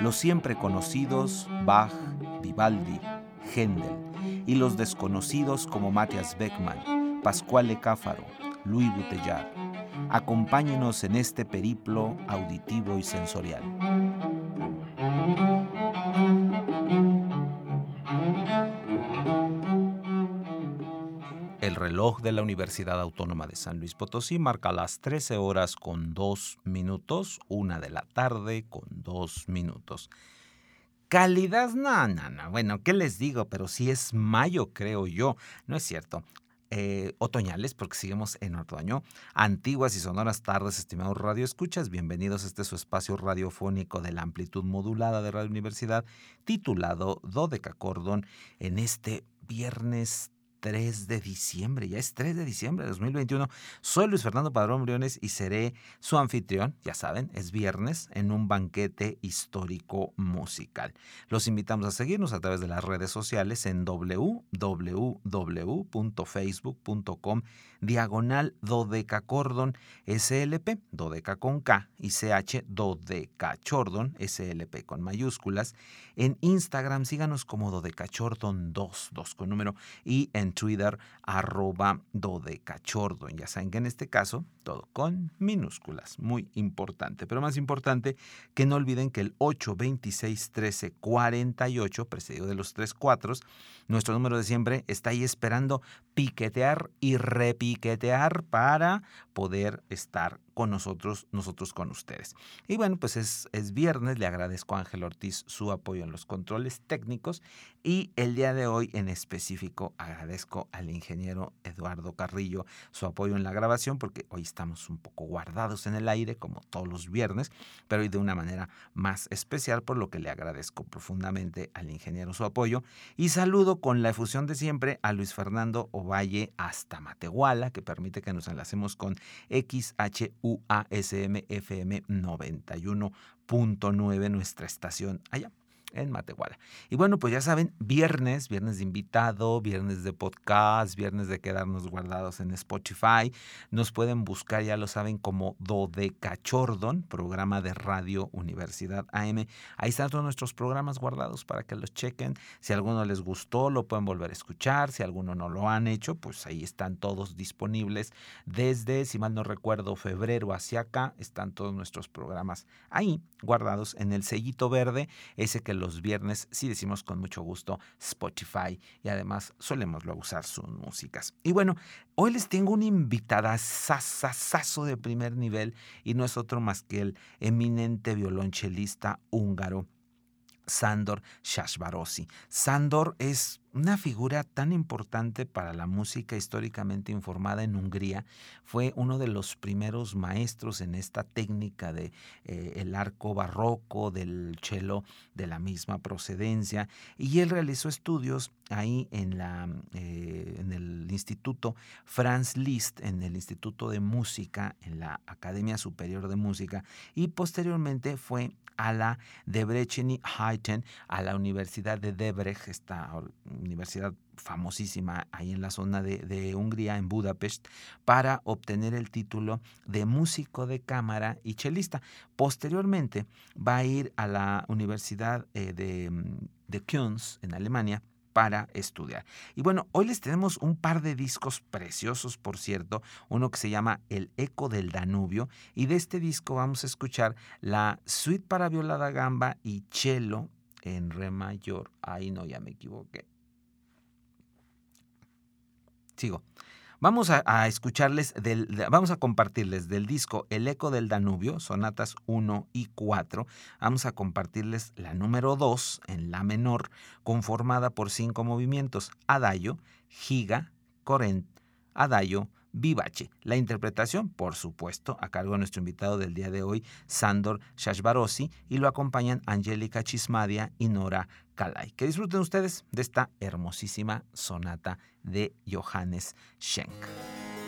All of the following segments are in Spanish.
Los siempre conocidos Bach, Vivaldi, Händel y los desconocidos como Matthias Beckmann, Pascual Cáfaro, Louis Bouteillard. Acompáñenos en este periplo auditivo y sensorial. El reloj de la Universidad Autónoma de San Luis Potosí marca las 13 horas con 2 minutos, una de la tarde con 2 minutos. Calidad, no, no, no. Bueno, ¿qué les digo? Pero si es mayo, creo yo. No es cierto. Eh, otoñales, porque seguimos en otoño. Antiguas y sonoras tardes, estimados radioescuchas. Bienvenidos a este su espacio radiofónico de la amplitud modulada de Radio Universidad, titulado Dodeca Cordón, en este viernes 3 de diciembre, ya es 3 de diciembre de 2021. Soy Luis Fernando Padrón Briones y seré su anfitrión, ya saben, es viernes en un banquete histórico musical. Los invitamos a seguirnos a través de las redes sociales en www.facebook.com diagonal dodecacordon slp, dodeca con K y CH dodecachordon slp con mayúsculas. En Instagram síganos como dodecachordon 2, 2 con número y en Twitter arroba dodecachordon. Ya saben que en este caso todo con minúsculas, muy importante. Pero más importante que no olviden que el 8, 26, 13, 48, precedido de los tres cuatros, nuestro número de siempre está ahí esperando piquetear y repiquetear para poder estar con nosotros, nosotros con ustedes. Y bueno, pues es, es viernes, le agradezco a Ángel Ortiz su apoyo en los controles técnicos y el día de hoy en específico agradezco al ingeniero Eduardo Carrillo su apoyo en la grabación porque hoy estamos un poco guardados en el aire como todos los viernes, pero hoy de una manera más especial por lo que le agradezco profundamente al ingeniero su apoyo. Y saludo con la efusión de siempre a Luis Fernando Ovalle hasta Matehuala que permite que nos enlacemos con XHUASM FM 91.9 nuestra estación allá en Matehuala. Y bueno, pues ya saben, viernes, viernes de invitado, viernes de podcast, viernes de quedarnos guardados en Spotify. Nos pueden buscar, ya lo saben, como Dodecachordon, programa de Radio Universidad AM. Ahí están todos nuestros programas guardados para que los chequen. Si alguno les gustó, lo pueden volver a escuchar. Si alguno no lo han hecho, pues ahí están todos disponibles. Desde, si mal no recuerdo, febrero hacia acá, están todos nuestros programas ahí guardados en el sellito verde, ese que los viernes, sí decimos con mucho gusto, Spotify y además solemos usar sus músicas. Y bueno, hoy les tengo una invitada sasasazo de primer nivel y no es otro más que el eminente violonchelista húngaro Sandor Shashbarosi. Sandor es una figura tan importante para la música históricamente informada en Hungría. Fue uno de los primeros maestros en esta técnica de eh, arco barroco, del cello de la misma procedencia. Y él realizó estudios ahí en, la, eh, en el Instituto Franz Liszt, en el Instituto de Música, en la Academia Superior de Música. Y posteriormente fue a la Debreceni Heiten, a la Universidad de Debrecen, esta universidad famosísima ahí en la zona de, Hungría, en Budapest, para obtener el título de músico de cámara y chelista. Posteriormente va a ir a la Universidad eh, de, de Kunz, en Alemania, para estudiar. Y bueno, hoy les tenemos un par de discos preciosos, por cierto, uno que se llama El Eco del Danubio, y de este disco vamos a escuchar la suite para violada gamba y cello en re mayor. Ay, no, ya me equivoqué. Sigo. Vamos a, escucharles, del, vamos a compartirles del disco El Eco del Danubio, sonatas 1 y 4. Vamos a compartirles la número 2 en la menor, conformada por cinco movimientos: Adagio, Giga, Corent, Adagio, vivace. La interpretación, por supuesto, a cargo de nuestro invitado del día de hoy, Sandor Shashbarosi, y lo acompañan Angélica Chismadia y Nora Kalai. Que disfruten ustedes de esta hermosísima sonata de Johannes Schenk.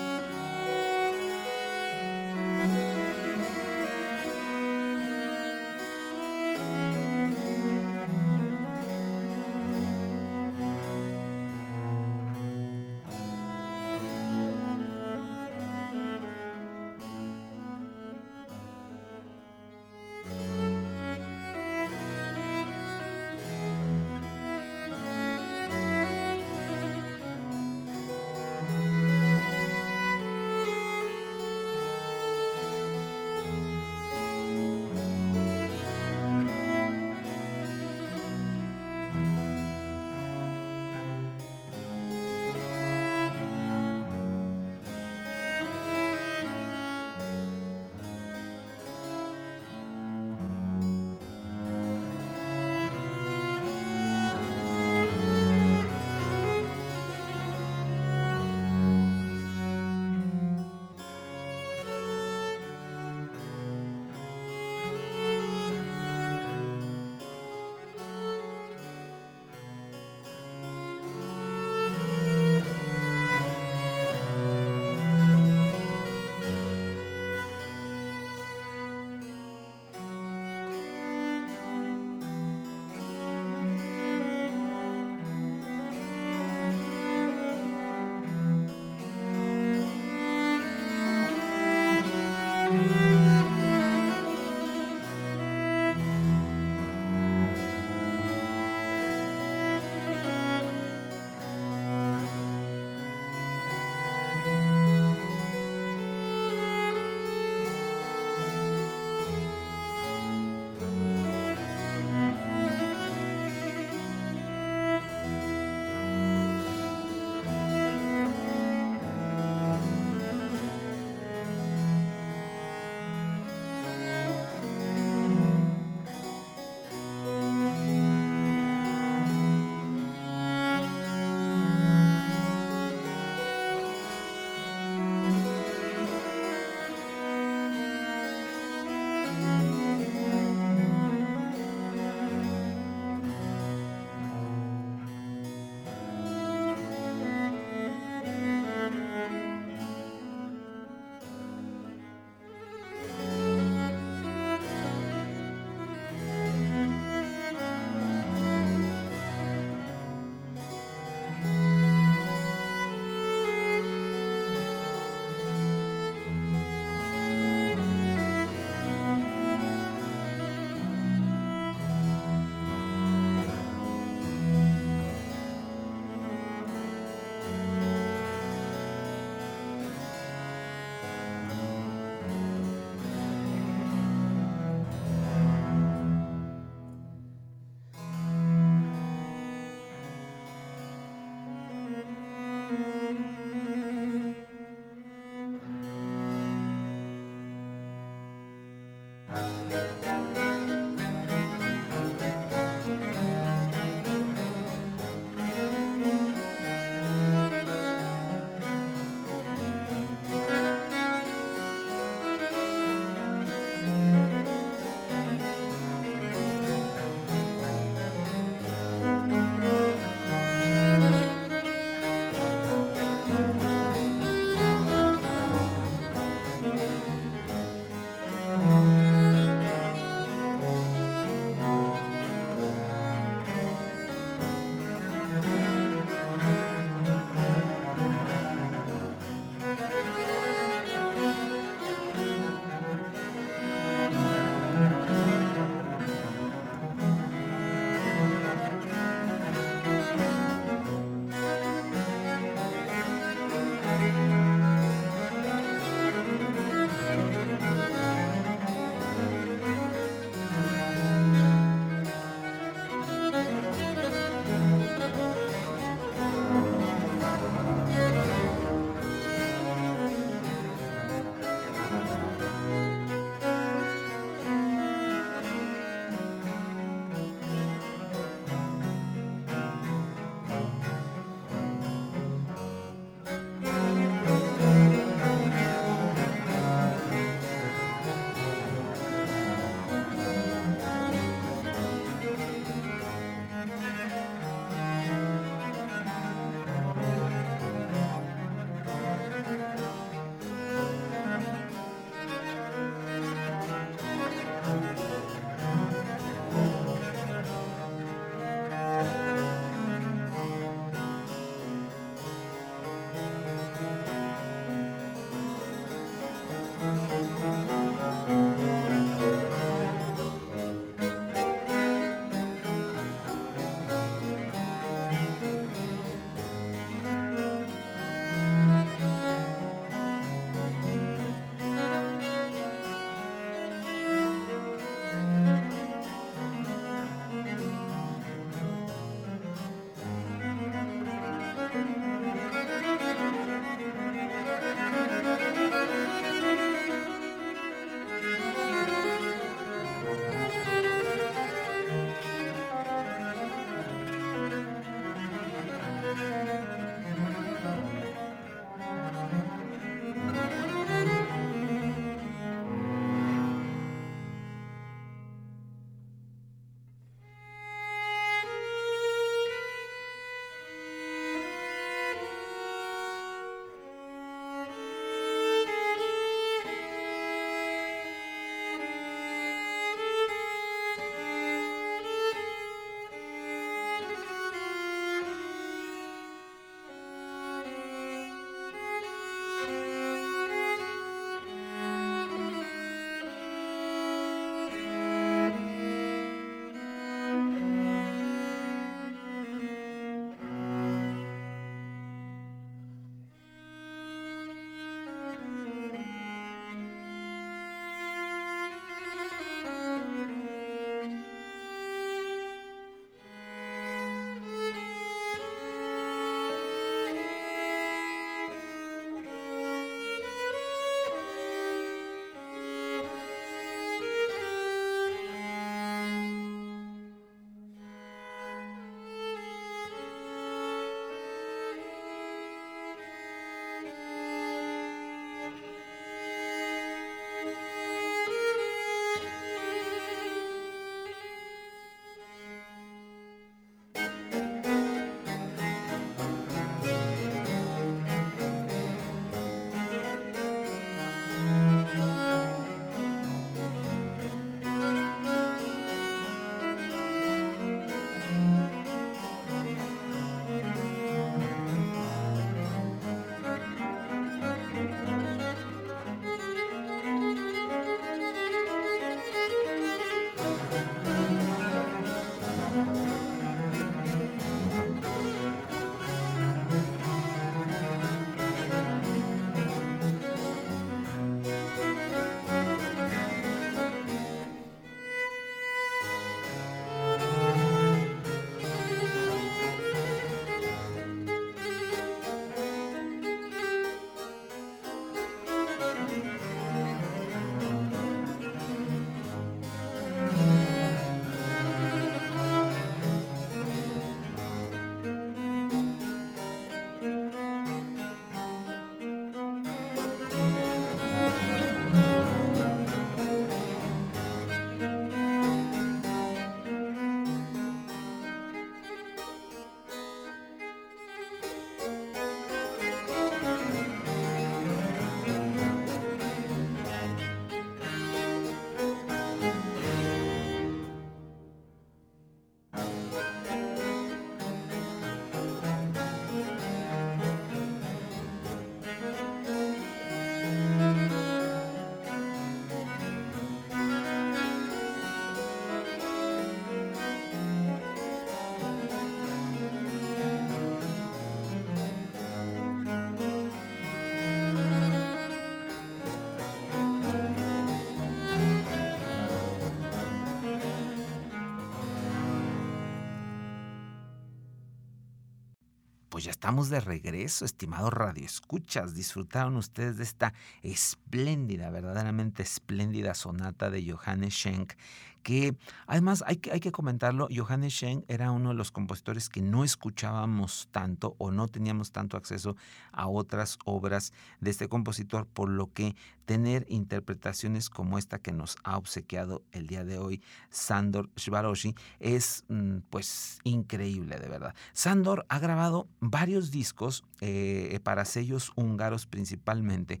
Pues ya estamos de regreso, estimados radioescuchas. Disfrutaron ustedes de esta espléndida, verdaderamente espléndida sonata de Johannes Schenk que además hay que, hay que comentarlo, Johannes Schenk era uno de los compositores que no escuchábamos tanto o no teníamos tanto acceso a otras obras de este compositor, por lo que tener interpretaciones como esta que nos ha obsequiado el día de hoy Sandor Shvaroshi es mm, pues increíble de verdad. Sandor ha grabado varios discos eh, para sellos húngaros principalmente,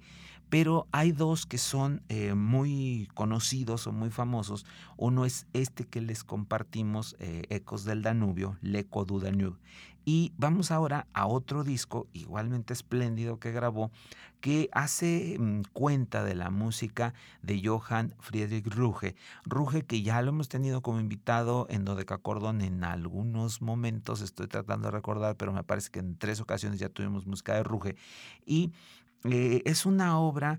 pero hay dos que son eh, muy conocidos o muy famosos. Uno es este que les compartimos, eh, Ecos del Danubio, L'Eco du Danube. Y vamos ahora a otro disco igualmente espléndido que grabó, que hace mm, cuenta de la música de Johann Friedrich Ruge. Ruge que ya lo hemos tenido como invitado en Dodecacordon en algunos momentos, estoy tratando de recordar, pero me parece que en tres ocasiones ya tuvimos música de Ruge. Y eh, es una obra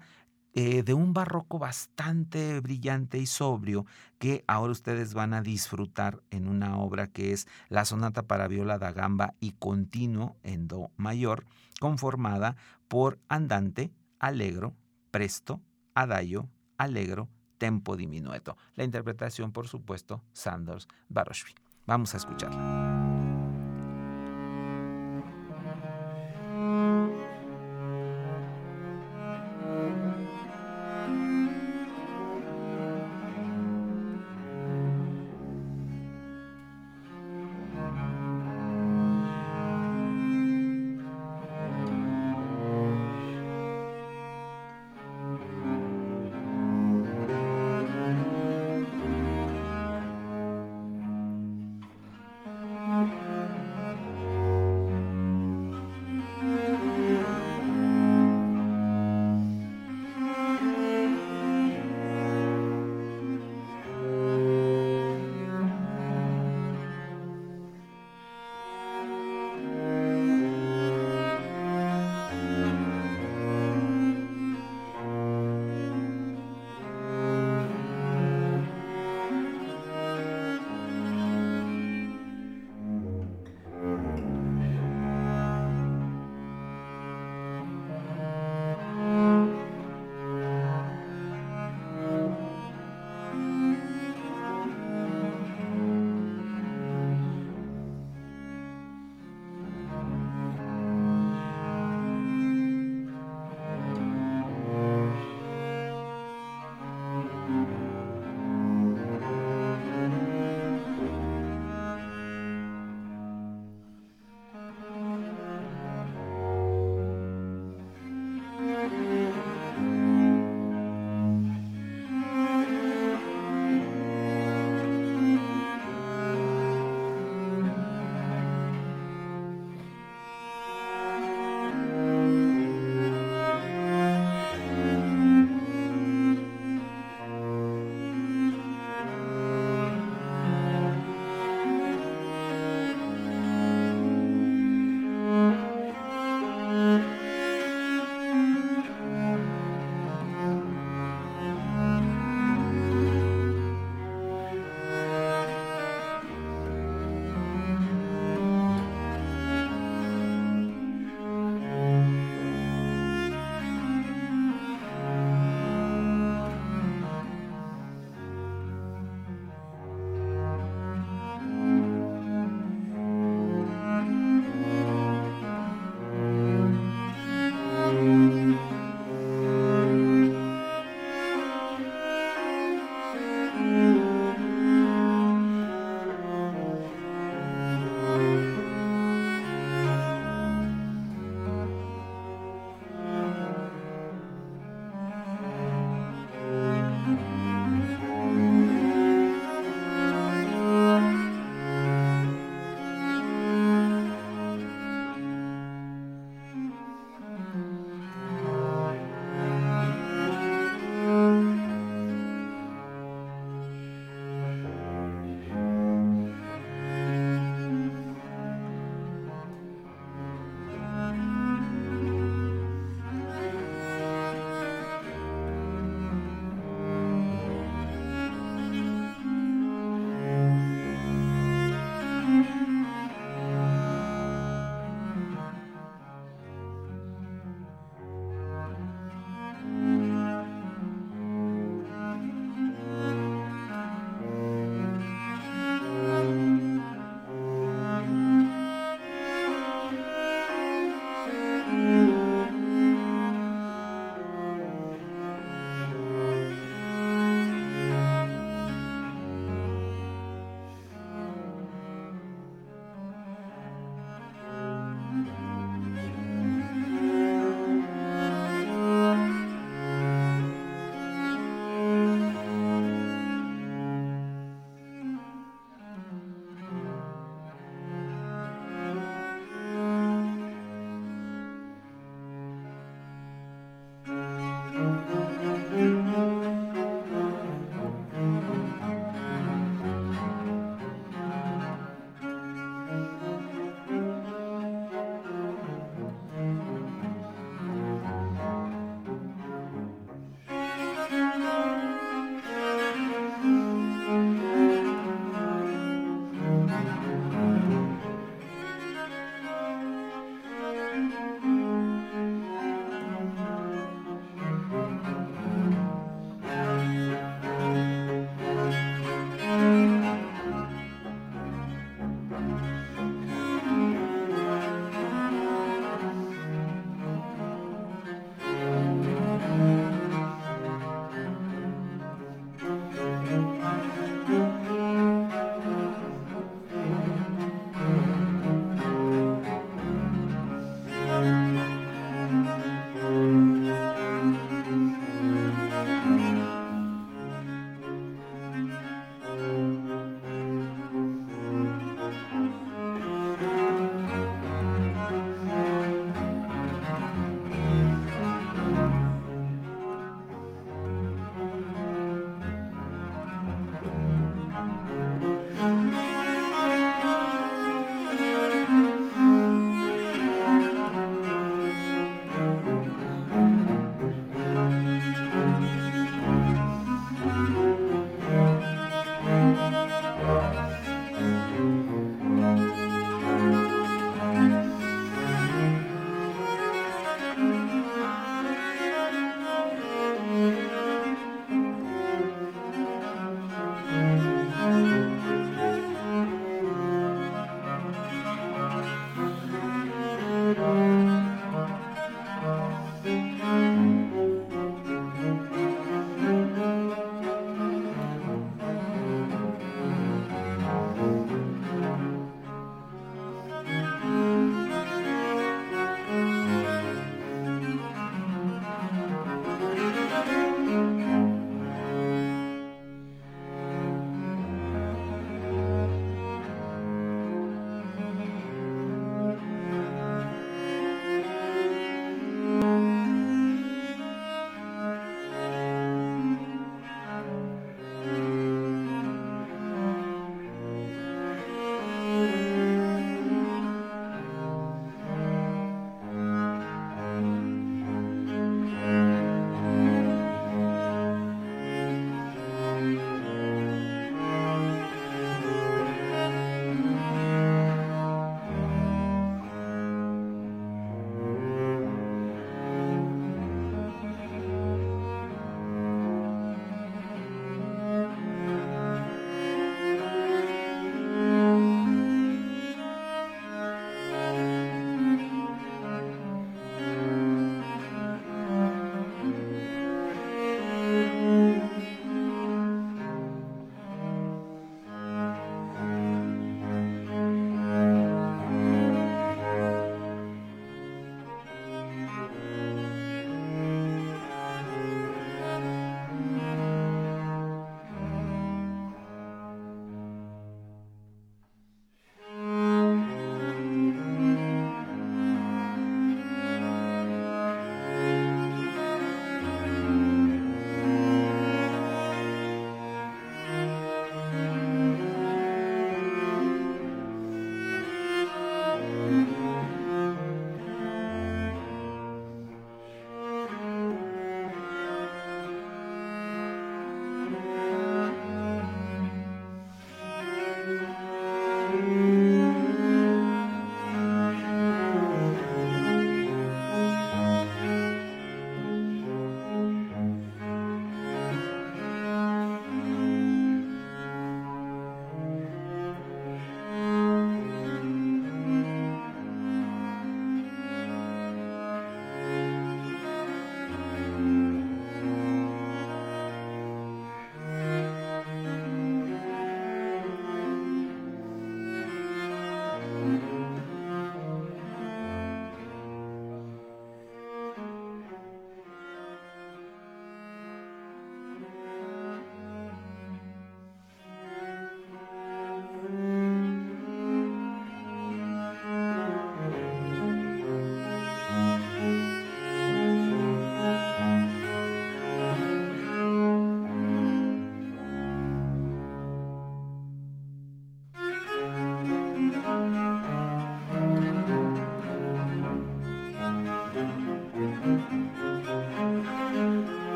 eh, de un barroco bastante brillante y sobrio que ahora ustedes van a disfrutar en una obra que es la sonata para viola da gamba y continuo en do mayor, conformada por andante, alegro, presto, adagio, alegro, tempo diminueto. La interpretación, por supuesto, Sanders Baroshvi. Vamos a escucharla.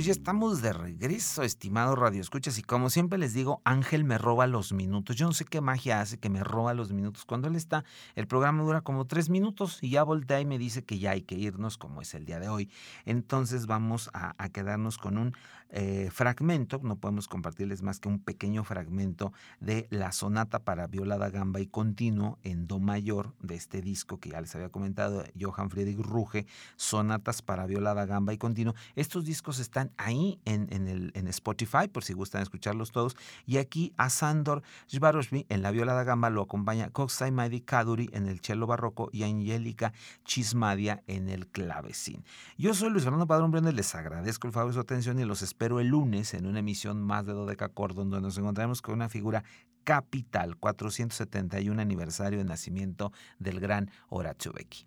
Pues ya estamos de regreso, estimado Radio Escuchas, y como siempre les digo, Ángel me roba los minutos. Yo no sé qué magia hace que me roba los minutos. Cuando él está, el programa dura como tres minutos y ya voltea y me dice que ya hay que irnos, como es el día de hoy. Entonces vamos a, a quedarnos con un eh, fragmento, no podemos compartirles más que un pequeño fragmento de la sonata para violada gamba y continuo en do mayor de este disco que ya les había comentado, Johann Friedrich Ruge, sonatas para violada gamba y continuo. Estos discos están ahí en, el, en Spotify por si gustan escucharlos todos. Y aquí a Sandor Zbaroshmi en la violada gamba lo acompaña Koksai Maidi Kaduri en el cello barroco y Angélica Chismadia en el clavecín. Yo soy Luis Fernando Padrón Briones, les agradezco el favor de su atención y los espero pero el lunes en una emisión más de Dodeca Cordon, donde nos encontraremos con una figura capital, 471 aniversario de nacimiento del gran Horacio Becky.